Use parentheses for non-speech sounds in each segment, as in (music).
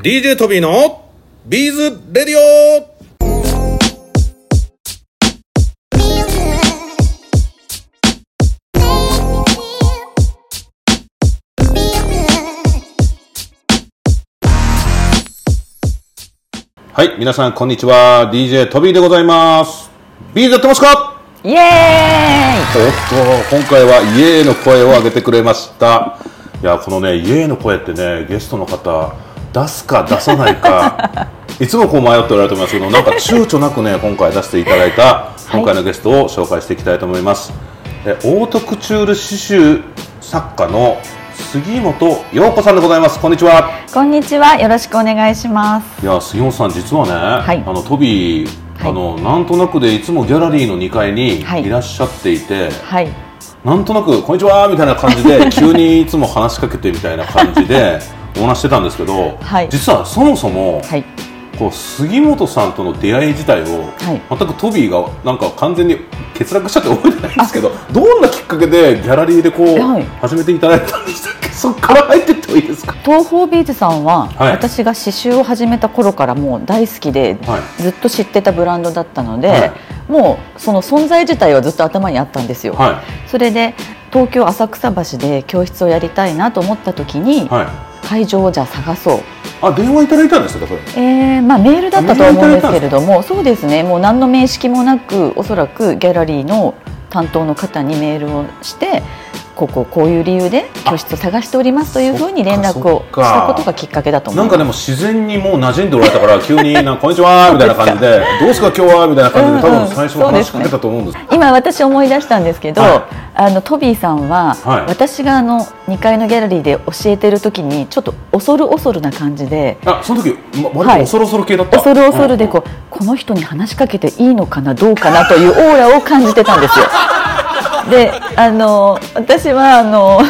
DJ トビーのビーズレディオはい、皆さんこんにちは。DJ トビーでございます。ビーズやってますか？イエーイおっと、今回はイエーの声を上げてくれました。いや、このね、イエーの声ってね、ゲストの方、出すか出さないか、(laughs) いつもこう迷っておられると思いますけど、なんか躊躇なくね、今回出していただいた、今回のゲストを紹介していきたいと思います。えオートクチュール刺繍作家の杉本陽子さんでございます。こんにちは。こんにちは。よろしくお願いします。いや、杉本さん、実はね、はいあのトビー、はいあのなんとなくでいつもギャラリーの2階にはいいらっしゃっていて、はい。なんとなく「こんにちは」みたいな感じで急にいつも話しかけてみたいな感じで (laughs) お話してたんですけど、はい。実はそもそも、はい。こう杉本さんとの出会い自体を、はい。全くトビーがなんか完全に欠落しちゃって覚えてないんですけどどんなきっかけでギャラリーでこう、はい。始めていただいたんでしたっけ？そこから入っていってもいいですか？東方ビーズさんは、はい。私が刺繍を始めた頃からもう大好きで、はい。ずっと知ってたブランドだったので、はい。もうその存在自体はずっと頭にあったんですよ。はそれで東京浅草橋で教室をやりたいなと思った時に、会場をじゃあ探そう。あ電話いただいたんですかこれ？えーまあ、メールだったと思うんですけれどもそうですね。もう何の面識もなくおそらくギャラリーの担当の方にメールをしてこここういう理由で教室を探しておりますというふうに連絡をしたことがきっかけだと思ます。ないんかでも自然にもう馴染んでおられたから (laughs) 急になんか「こんにちは」みたいな感じで「(laughs) どうですか今日は」みたいな感じで多分最初は話しかけたと思うんです。今私思い出したんですけど、はいあのトビーさんは、はい。私があの2階のギャラリーで教えてる時にちょっと恐る恐るな感じであその時、ま、割はい。と恐る恐る系だった、恐る恐るでこうう、この人に話しかけていいのかなどうかなというオーラを感じてたんですよ。(laughs) であの私はあの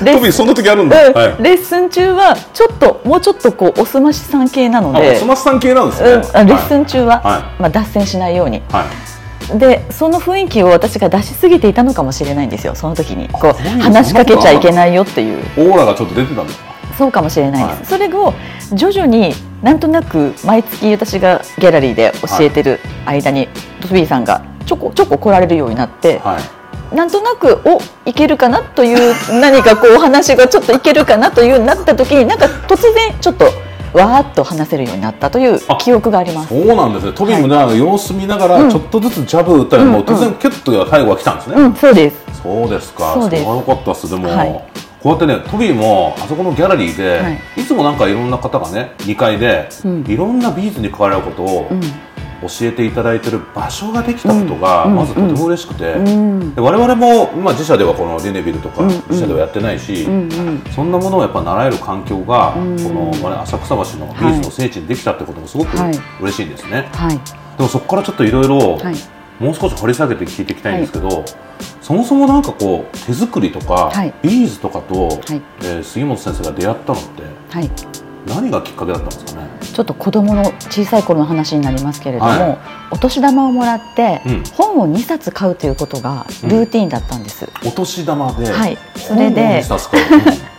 レ (laughs) トビーそんな時あるんだ、うんはい。レッスン中はちょっともうちょっとこうおすましさん系なのあでおそ松さん系なんですね、うん、あレッスン中は、はい。まあ、脱線しないように。はいでその雰囲気を私が出しすぎていたのかもしれないんですよその時に。こう話しかけちゃいけないよっていう。オーラがちょっと出てたんですかそうかもしれないです、はい。それを徐々になんとなく毎月私がギャラリーで教えてる間に、トビーさんがちょこちょこ来られるようになって、はい。なんとなくおいけるかなという何かこうお話がちょっといけるかなというなった時になんか突然ちょっとわーっと話せるようになったというあ記憶があります。そうなんですね。トビーもね、様子見ながらうん。ちょっとずつジャブ打ったり、もう突然キュッと最後は来たんですね、うん、そうです。そうですか。そうです。れは良かったです。でも、はい。こうやってねトビーもあそこのギャラリーで、、はい。つもなんかいろんな方がね2階で、うん。いろんなビーズに関わることをうん、教えていただいてる場所ができたことが、うん。まずとても嬉しくて、うん、で我々も、まあ、自社ではこのリネビルとか、うん。自社ではやってないし、うん、うん、そんなものをやっぱ習える環境が、うん。この浅草橋のビーズの聖地にできたってこともすごくはい。嬉しいんですね、はい、でもそこからちょっといろいろはい、もう少し掘り下げて聞いていきたいんですけど、そもそもなんかこう手作りとか、はい。ビーズとかと、はい。えー杉本先生が出会ったのってはい。何がきっかけだったんですかね？ちょっと子供の小さい頃の話になりますけれども、はい。お年玉をもらって、うん。本を2冊買うということがルーティンだったんです。お年玉で、はい、それで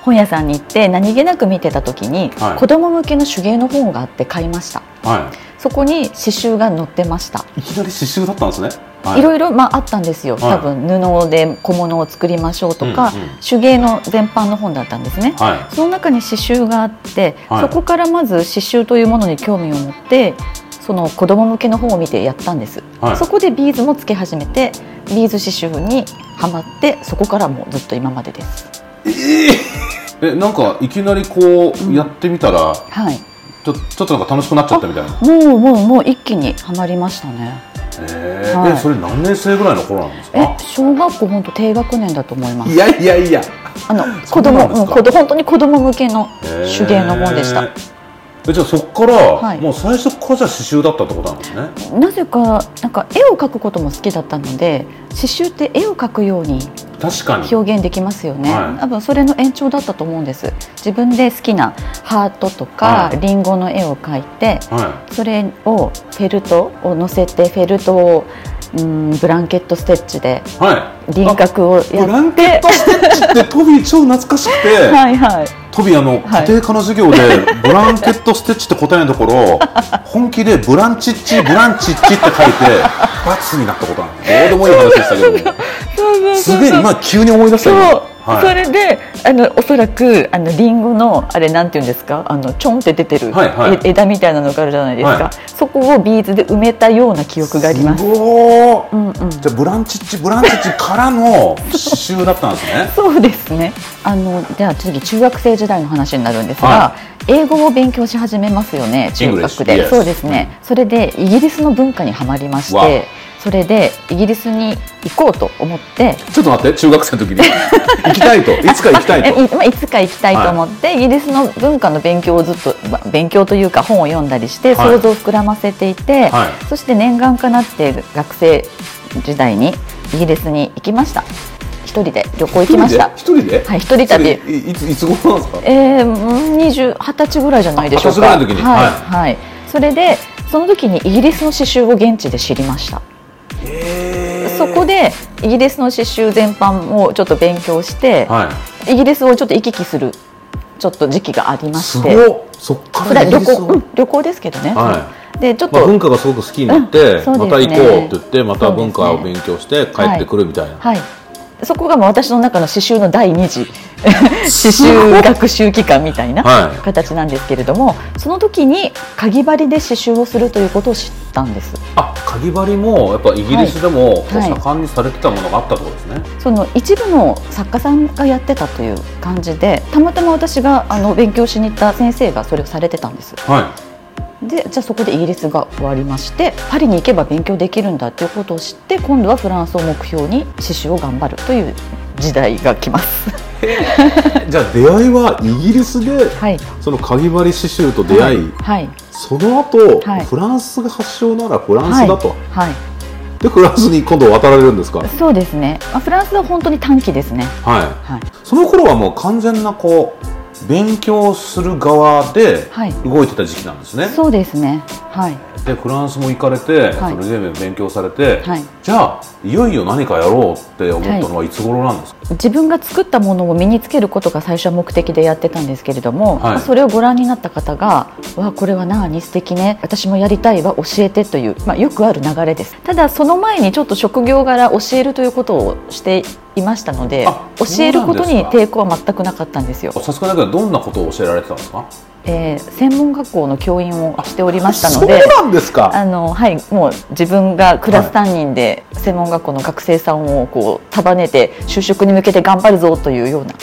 本屋さんに行って何気なく見てた時に、はい。子供向けの手芸の本があって買いました。うんはそこに刺繍が載ってました。い、いきなり刺繍だったんですね、はい。ろいろまああったんですよ。はい。多分布で小物を作りましょうとか、うんうん。手芸の全般の本だったんですね。はい。その中に刺繍があって、はい。そこからまず刺繍というものに興味を持ってその子供向けの本を見てやったんです、はい。そこでビーズもつけ始めてビーズ刺繍にはまってそこからもうずっと今までです (laughs) えなんかいきなりこうやってみたら、はい。ちょちょっとなんか楽しくなっちゃったみたいな。もうもうもう一気にはまりましたね。えー。はい。えそれ何年生ぐらいの頃なんですえか小学校本当低学年だと思います。いやいやいや。あの子供うん子供本当に子供向けの手芸の本でした。えじゃあそこから、はい。もう最初からじゃあ刺繍だったってことなんですね。なぜかなんか絵を描くことも好きだったので刺繍って絵を描くように確かに。表現できますよね、はい。多分それの延長だったと思うんです。自分で好きなハートとかはい。リンゴの絵を描いてはそれをフェルトを乗せてフェルトをうんブランケットステッチで輪郭をやブランってケットステッチってトビー超懐かしくて、(laughs) はいはいトビーあの、はい。家庭科の授業でブランケットステッチって答えのところ (laughs) 本気でブランチッチブランチッチって書いて罰になったことあるどうでもいい話でしたけども。すげえ今急に思い出したそう、今はい。それであのおそらくあのリンゴのあれなんていうんですか？あのちょんって出てる、はいはい。え枝みたいなのがあるじゃないですか、はい。そこをビーズで埋めたような記憶があります。うんうん。じゃあブランチッチブランチッチからの刺繍だったんですね。(laughs) そうですねあのでは次中学生時代の話になるんですが、は英語を勉強し始めますよね中学で。yes そうですね。それでイギリスの文化にはまりましわてそれでイギリスに行こうと思ってちょっと待って中学生の時に？(laughs) 行きたいと？いつか行きたいえといまあ、いつか行きたいと思って、イギリスの文化の勉強をずっと、まあ勉強というか本を読んだりしてはい。想像を膨らませていて、はい。そして念願かなって学生時代にイギリスに行きました一人で旅行行きました。一人で？はい一人旅。いいついつ頃なんですか？えー、うん20 20歳ぐらいじゃないでしょうか。二十歳ぐらいの時に？はい、ははい。それでその時にイギリスの刺繍を現地で知りました。そこでイギリスの刺繍全般をちょっと勉強して、はイギリスをちょっと行き来するちょっと時期がありいますしてそっかそれは旅行、らイギリスを？うん旅行ですけどね、はでちょっと、まあ、文化がすごく好きになって、うんそうまた行こうって言ってまた文化を勉強して帰ってくるみたいな、はいそこがもう私の中の刺繍の第二次 (laughs) 刺繍学習期間みたいなはい。形なんですけれども、その時にかぎ針で刺繍をするということを知ったんです。あかぎ針もやっぱイギリスでも盛んにされてたものがあったってことですね、その一部の作家さんがやってたという感じでたまたま私があの勉強しに行った先生がそれをされてたんです。はいでじゃあそこでイギリスが終わりましてパリに行けば勉強できるんだということを知って今度はフランスを目標に刺繍を頑張るという時代が来ます。じゃあ出会いはイギリスではい、そのかぎ針刺繍と出会い、はい、その後、はい。フランスが発祥ならフランスだと、はい、でフランスに今度渡られるんですか？はい、そうですね。まあ、フランスは本当に短期ですね。はい。はい、その頃はもう完全なこう勉強する側ではい。動いてた時期なんですね、そうですね。はい、でフランスも行かれて、はい。それで勉強されて、はい。じゃあいよいよ何かやろうって思ったのはいつ頃なんですか、自分が作ったものを身につけることが最初は目的でやってたんですけれども、はい。まあそれをご覧になった方が「わあこれは何素敵ね。私もやりたいわ教えて」という、まあ、よくある流れです。ただその前にちょっと職業柄教えるということをしていましたのであ教えることに抵抗は全くなかったんですよ、さすがだけどどんなことを教えられてたんですか？えー専門学校の教員をしておりましたのでなんですか。あのはい、もう自分がクラス担任で専門学校の学生さんをこう束ねて就職に向けて頑張るぞというような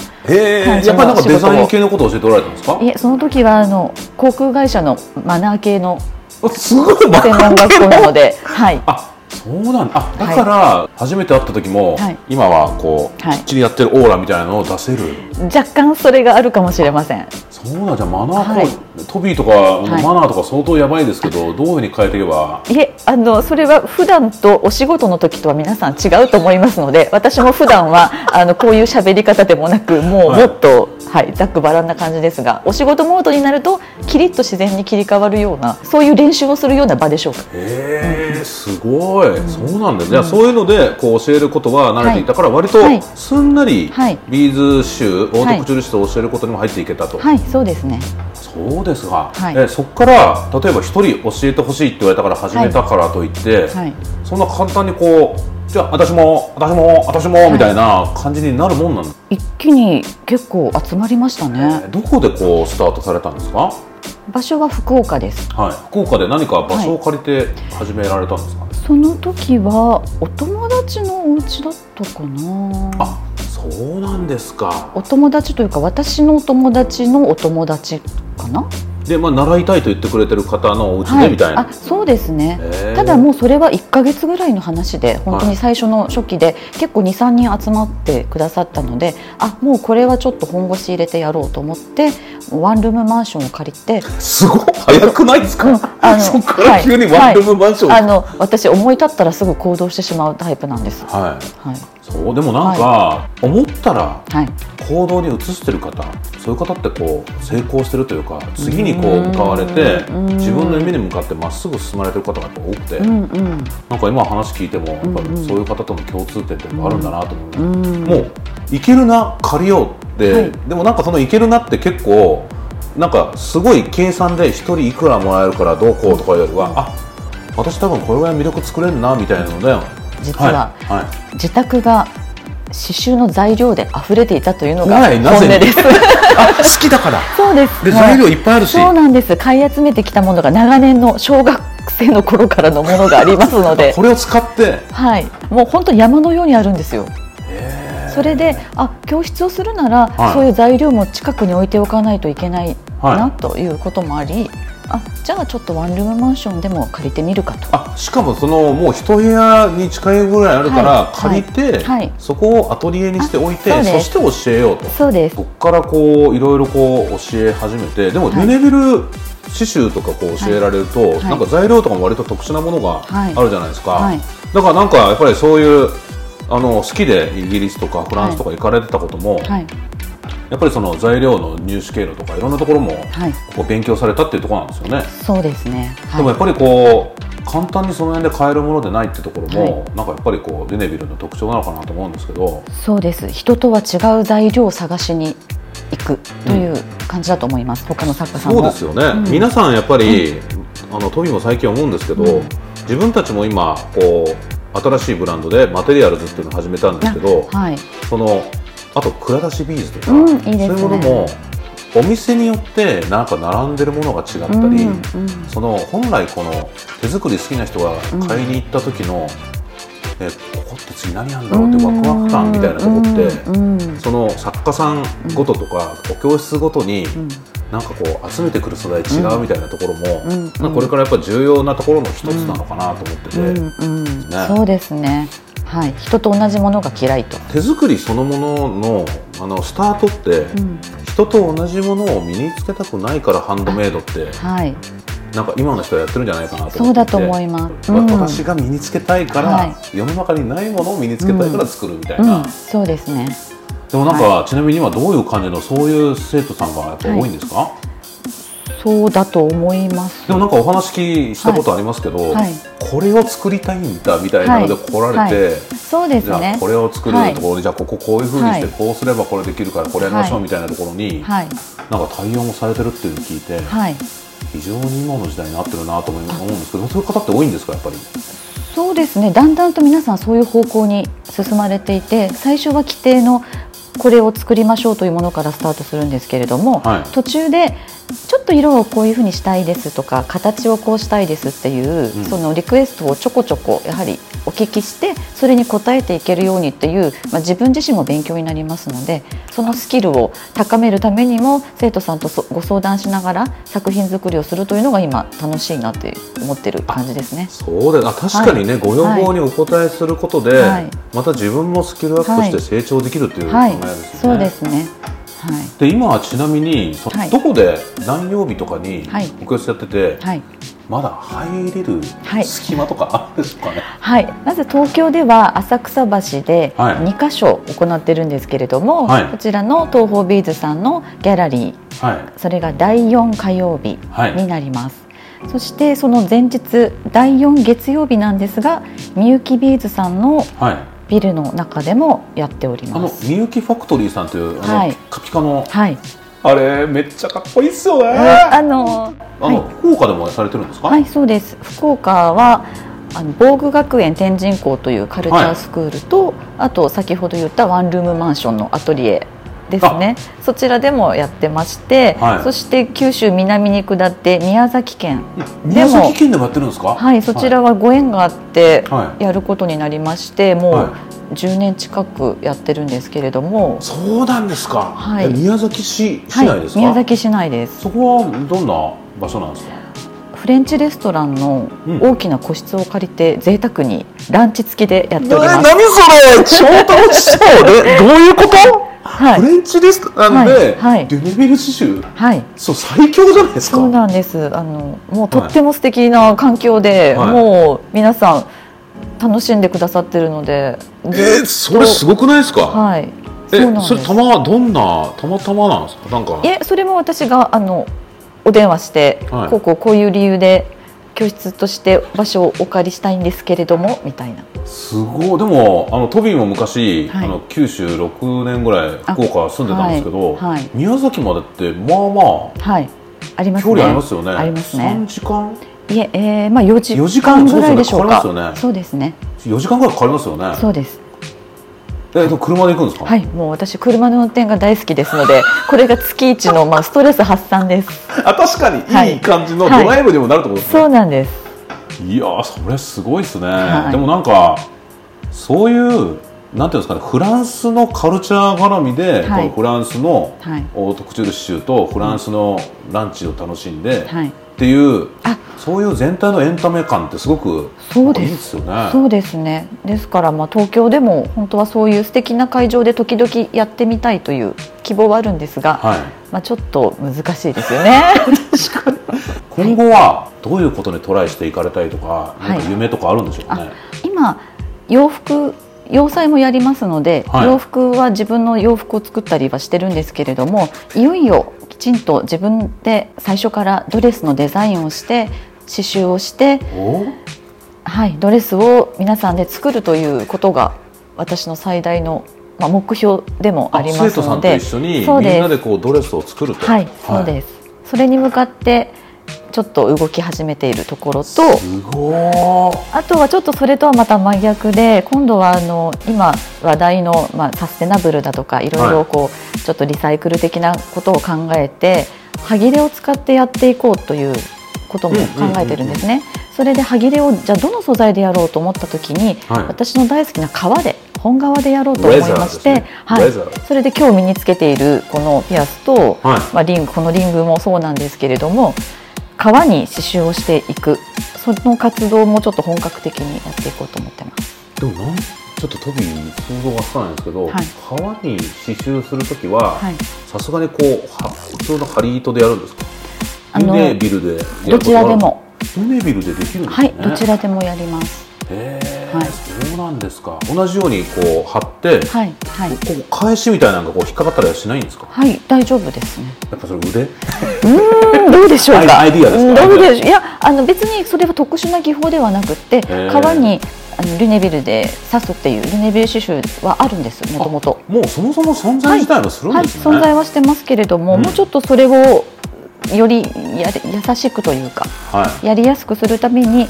感じのやっぱりなんかデザイン系のことを教えておられたんですか？いえその時はあの航空会社のマナー系の。専門学校なので、はい、あそうなんだ。あだから初めて会った時も、はい。今はこう、はい。きっちりやってるオーラみたいなのを出せる。若干それがあるかもしれません。そうなんじゃあマナー、はいトビーとか、い。マナーとか相当やばいですけどどういうふうに変えていけば？いえあのそれは普段とお仕事の時とは皆さん違うと思いますので私も普段は (laughs) あのこういう喋り方でもなくもうはい。もっと、はいざっくばらんな感じですがお仕事モードになるとキリッと自然に切り替わるようなそういう練習をするような場でしょうか。へえすごい、そうなんだじゃあ、そういうのでこう教えることは慣れていたから、割とはい。すんなりはい。ビーズ種オートクチュを教えることにも入っていけたと、はいそうですね。そうですが、はい。えそこから例えば一人教えてほしいって言われたから始めたからといって、はい。そんな簡単にこうじゃあ私も私も私も、い。みたいな感じになるもんなん一気に結構集まりましたね。どこでこうスタートされたんですか？場所は福岡です。はい。福岡で何か場所を借りて始められたんですか、その時はお友達のお家だったかな。あそうなんですか。お友達というか私のお友達のお友達かな？で、まあ、習いたいと言ってくれてる方のお家でみたいな、あそうですね。ただもうそれは1か月ぐらいの話で本当に最初の初期で結構23人集まってくださったのであもうこれはちょっと本腰入れてやろうと思ってワンルームマンションを借りて。すごい早くないですか、うんあの (laughs) そこから急にワンルームマンション、あの私思い立ったらすぐ行動してしまうタイプなんです、はい。はい、そうでもなんか、思ったらはい。行動に移してる方そういう方ってこう成功してるというか次にこう向かわれてうん。自分の夢に向かってまっすぐ進まれてる方がやっぱ多くて、うん。うん。なんか今話聞いてもやっぱうんうん。りそういう方との共通点ってあるんだなと思います、うん。もういけるな借りようって、はい。でもなんかそのいけるなって結構なんかすごい計算で1人いくらもらえるからどうこうとかよりは、あ私多分これぐらい魅力作れるなみたいなので実ははいはい。自宅が刺繍の材料で溢れていたというのが本音です。あ好きだから。(laughs) そうです。ではい。材料いっぱいあるし。そうなんです。買い集めてきたものが長年の小学生の頃からのものがありますので。こ、れを使って。はい、もう本当に山のようにあるんですよ。それで、あ、教室をするなら、はい。そういう材料も近くに置いておかないといけないはい。なということもあり、あ、じゃあちょっとワンルームマンションでも借りてみるかと。あしかもそのもう一部屋に近いぐらいあるからはい。借りて、はい。そこをアトリエにしておいてそして教えようと。そうです。そこからこういろいろこう教え始めてでもはい。ユネビル刺繍とかこう教えられると、はい。なんか材料とかも割と特殊なものがはい。あるじゃないですか、はい。だからなんかやっぱりそういうあの好きでイギリスとかフランスとか行かれてたことも、はい、やっぱりその材料の入手経路とかいろんなところもはい、こう勉強されたっていうところなんですよね。そうですね。はい。でもやっぱりこう簡単にその辺で買えるものでないってところも、はい。なんかやっぱりこうデネビルの特徴なのかなと思うんですけど。そうです。人とは違う材料を探しに行くという感じだと思います、他の作家さんも。そうですよね、うん。皆さんやっぱり、あのトミーも最近思うんですけど、うん。自分たちも今こう新しいブランドでマテリアルズっていうのを始めたんですけどはい。そのあと蔵出しビーズとか、うんいいね。そういうものもお店によってなんか並んでるものが違ったり、うんうん。その本来この手作り好きな人が買いに行った時の、えここって次何やるんだろうってワクワク感みたいなとこって、その作家さんごととか、お教室ごとに、うん。なんかこう集めてくる素材違うみたいなところも、うんこれからやっぱ重要なところの一つなのかなと思ってて、ね。そうですねはい。人と同じものが嫌いと、手作りそのもののあのスタートって、うん。人と同じものを身につけたくないからハンドメイドってはい。なんか今の人はやってるんじゃないかなとそうだ思って。てと思います、わうん。私が身につけたいから、はい。世の中にないものを身につけたいから作るみたいうん。な、そうですね。でもなんか、ちなみに今どういう感じのそういう生徒さんがやっぱ多いんですか、そうだと思います。でもなんかお話きしたことありますけど、はい。これを作りたいんだみたいなので来られて、はい。そうですじゃあねこれを作るところで、じゃあこここういうふうにして、はい。こうすればこれできるからこれやりましょうはい。みたいなところに、はい。なんか対応もされてるっていうのを聞いて、はい。非常に今の時代になってるなと思い思うんですけどそういう方って多いんですかやっぱり？そうですね。だんだんと皆さんそういう方向に進まれていて最初は規定のこれを作りましょうというものからスタートするんですけれども、はい。途中でちょっと色をこういうふうにしたいですとか形をこうしたいですっていう、うん。そのリクエストをちょこちょこやはりお聞きしてそれに応えていけるようにっていう、まあ、自分自身も勉強になりますのでそのスキルを高めるためにも生徒さんとそご相談しながら作品作りをするというのが今楽しいなって思ってる感じですね。そうであ確かにね、ご要望にお答えすることで、はい。また自分もスキルアップして成長できるっていう考はい。えね。、そうですね。はい。で今はちなみにそはい。どこで何曜日とかにはい。お教室やってて、はい。まだ入れるはい。隙間とかあるんですかね、はい、まず東京では浅草橋ではい。2箇所行ってるんですけれども、はい。こちらの東宝ビーズさんのギャラリーはい。それが第4火曜日はい。になります、そしてその前日第4月曜日なんですがみゆきビーズさんのはいビルの中でもやっておりあのますみゆきファクトリーさんというあの、はい。カピカのはい。あれめっちゃかっこいいっすよね。あのあの、はい。福岡でもされてるんですか？はい、そうです。福岡はあの防具学園天神校というカルチャースクールと、あと先ほど言ったワンルームマンションのアトリエですね。そちらでもやってまして、はい。そして九州南に下って宮崎県、宮崎県でもやってるんですか？はい、そちらはご縁があってはい。やることになりまして、もはう10年近くやってるんですけれども、そうなんですか、はい。え宮崎市市はい内ですか、宮崎市内です。そこはどんな場所なんですか？フレンチレストランのうん。大きな個室を借りて贅沢にランチ付きでやっております。何それ？超楽しそう。でどういうこと、はい。フレンチレストランで、はい。はい。デュネビル刺繍はい、そう最強じゃないですか。そうなんです。あのもうとっても素敵な環境で、はい。もう皆さん楽しんでくださってるのでえー、それすごくないですか、はい。えそれたまどんなたまたまなんですか？なんか。いえそれも私があのお電話して、はい。こうこうこういう理由で教室として場所をお借りしたいんですけれどもみたいな。すごい。でもあのトビーも昔、はい。あの九州6年ぐらい福岡住んでたんですけど、はい。はい。宮崎までってまあまはい。ありますね。あ距離ありますよね。ありますね。3時間？いええーまあ4時4時間間ぐらいでしょうか。そうですよね。そうですね。4時間ぐらいかかりますよね。そうですえでも車で行くんですか？はいもう私車の運転が大好きですので (laughs) これが月一のまあストレス発散です。あ確かにはいいい。感じのドはい。ライブにもなるってことですね、そうなんです。いやーそれすごいですね、はい。でもなんかそういうなんていうんですかねフランスのカルチャー絡みで、フランスのはい。オートクチュール刺繍とフランスのランチを楽しんで、はいっていうあ。そういう全体のエンタメ感ってすごくそうです。いいですよね。そうですね。ですからまあ東京でも本当はそういう素敵な会場で時々やってみたいという希望はあるんですが、はい、まあ、ちょっと難しいですよね。(laughs) 今後はどういうことにトライしていかれたいとか、い。なんか夢とかあるんでしょうね。今洋服洋裁もやりますので、はい。洋服は自分の洋服を作ったりはしてるんですけれどもいよいよきちんと自分で最初からドレスのデザインをして刺繍をして、おはい、ドレスを皆さんで作るということが私の最大の、まあ、目標でもありま生徒さんとすので一緒にそうですみんなでこうドレスを作ると。はい、そうです。それに向かってちょっと動き始めているところと、あとはちょっとそれとはまた真逆で、今度はあの今話題のまあサステナブルだとかいろいろこうちょっとリサイクル的なことを考えて、歯切れを使ってやっていこうということも考えてるんですね。それで歯切れをじゃあどの素材でやろうと思った時に、はい。私の大好きな革で本革でやろうと思いまして、ねはい。それで今日身につけているこのピアスと、はい。まあ、リングこのリングもそうなんですけれども革に刺繍をしていく。その活動もちょっと本格的にやっていこうと思ってます。でもなんちょっとトビー想像がつかないんですけど、はい。革に刺繍するときははい、さすがにこうは普通の針糸でやるんですか？あのルネビルでどちらでも。ルネビルでできるんですね。はいどちらでもやります。へえ、はいそうなんですか。同じようにこう貼って、はいはい。こう返しみたいなのがこう引っかかったりはしないんですか。はい大丈夫ですね。やっぱそれ腕？うーんどうでしょう。か。アイディアですか？うんどうでしょう。いやあの別にそれは特殊な技法ではなくってー。革にあのルネビルで刺すっていうルネビル刺繍はあるんですもともと。もうそもそも存在自体はするんはい、ですね、存在はしてますけれども、うん。もうちょっとそれをよりやれ優しくというかはい。やりやすくするために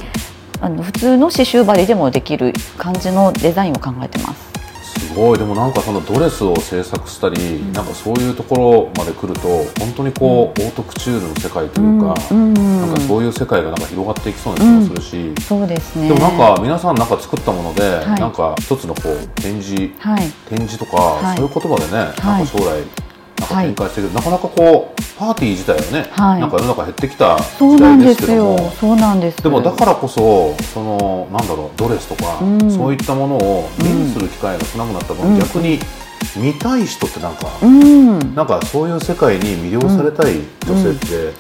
あの普通の刺繍針でもできる感じのデザインを考えてます。すごい。でもなんかそのドレスを制作したり、なんかそういうところまで来ると本当にこう、オートクチュールの世界というか、うん。なんかそういう世界がなんか広がっていきそうな気もするし、そうですね。でもなんか皆さんなんか作ったもので、はい。なんか一つのこう展示はい。展示とか、はい。そういう言葉でね、なんか将来展開していく、なかなかこうパーティー自体はね、はい。なんか世の中減ってきた時代でなんですすけどもよ。そうなんです。でもだからこそそのなんだろうドレスとか、うん。そういったものを目にする機会が少なくなった分、うん。逆に見たい人ってなんか、うん、なんかそういう世界に魅了されたい女性って、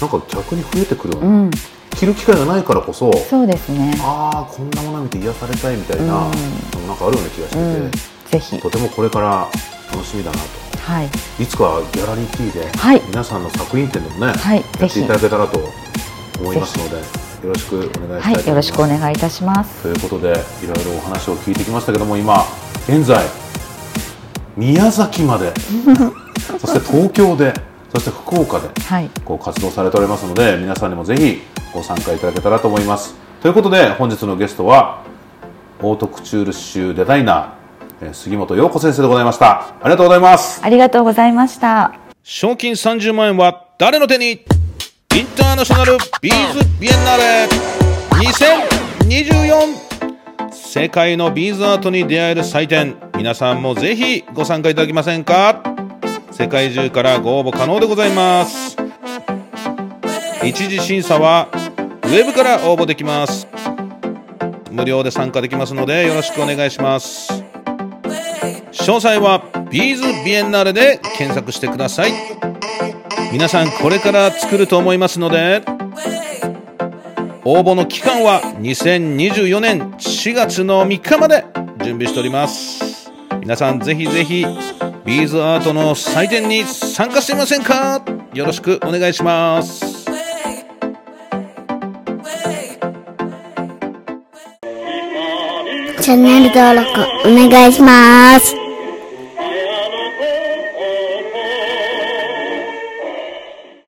なんか逆に増えてくるような、うん、着る機会がないからこそそうですね。ああこんなもの見て癒されたいみたいな、うん。なんかあるような気がしてて、うん、ぜひ、とてもこれから楽しみだなとはい、いつかギャラリー T で、はい。皆さんの作品展でもね、はい、やっていた、だけたらと思いますのでよろしくお願いしたいと思います。はい、よろしくお願いいたします。ということでいろいろお話を聞いてきましたけども今現在宮崎まで (laughs) そして東京でそして福岡ではい、こう活動されておりますので皆さんにもぜひご参加いただけたらと思います。ということで本日のゲストはオートクチュール刺繍デザイナー杉本陽子先生でございました。ありがとうございます。ありがとうございました。賞金30万円は誰の手に？インターナショナルビーズビエンナーレ。2024世界のビーズアートに出会える祭典。皆さんもぜひご参加いただけませんか？世界中からご応募可能でございます。一次審査はウェブから応募できます。無料で参加できますのでよろしくお願いします詳細はビーズビエンナーレで検索してください。皆さんこれから作ると思いますので応募の期間は2024年4月の3日まで準備しております。皆さんぜひぜひビーズアートの祭典に参加してみませんか？よろしくお願いします。チャンネル登録お願いします。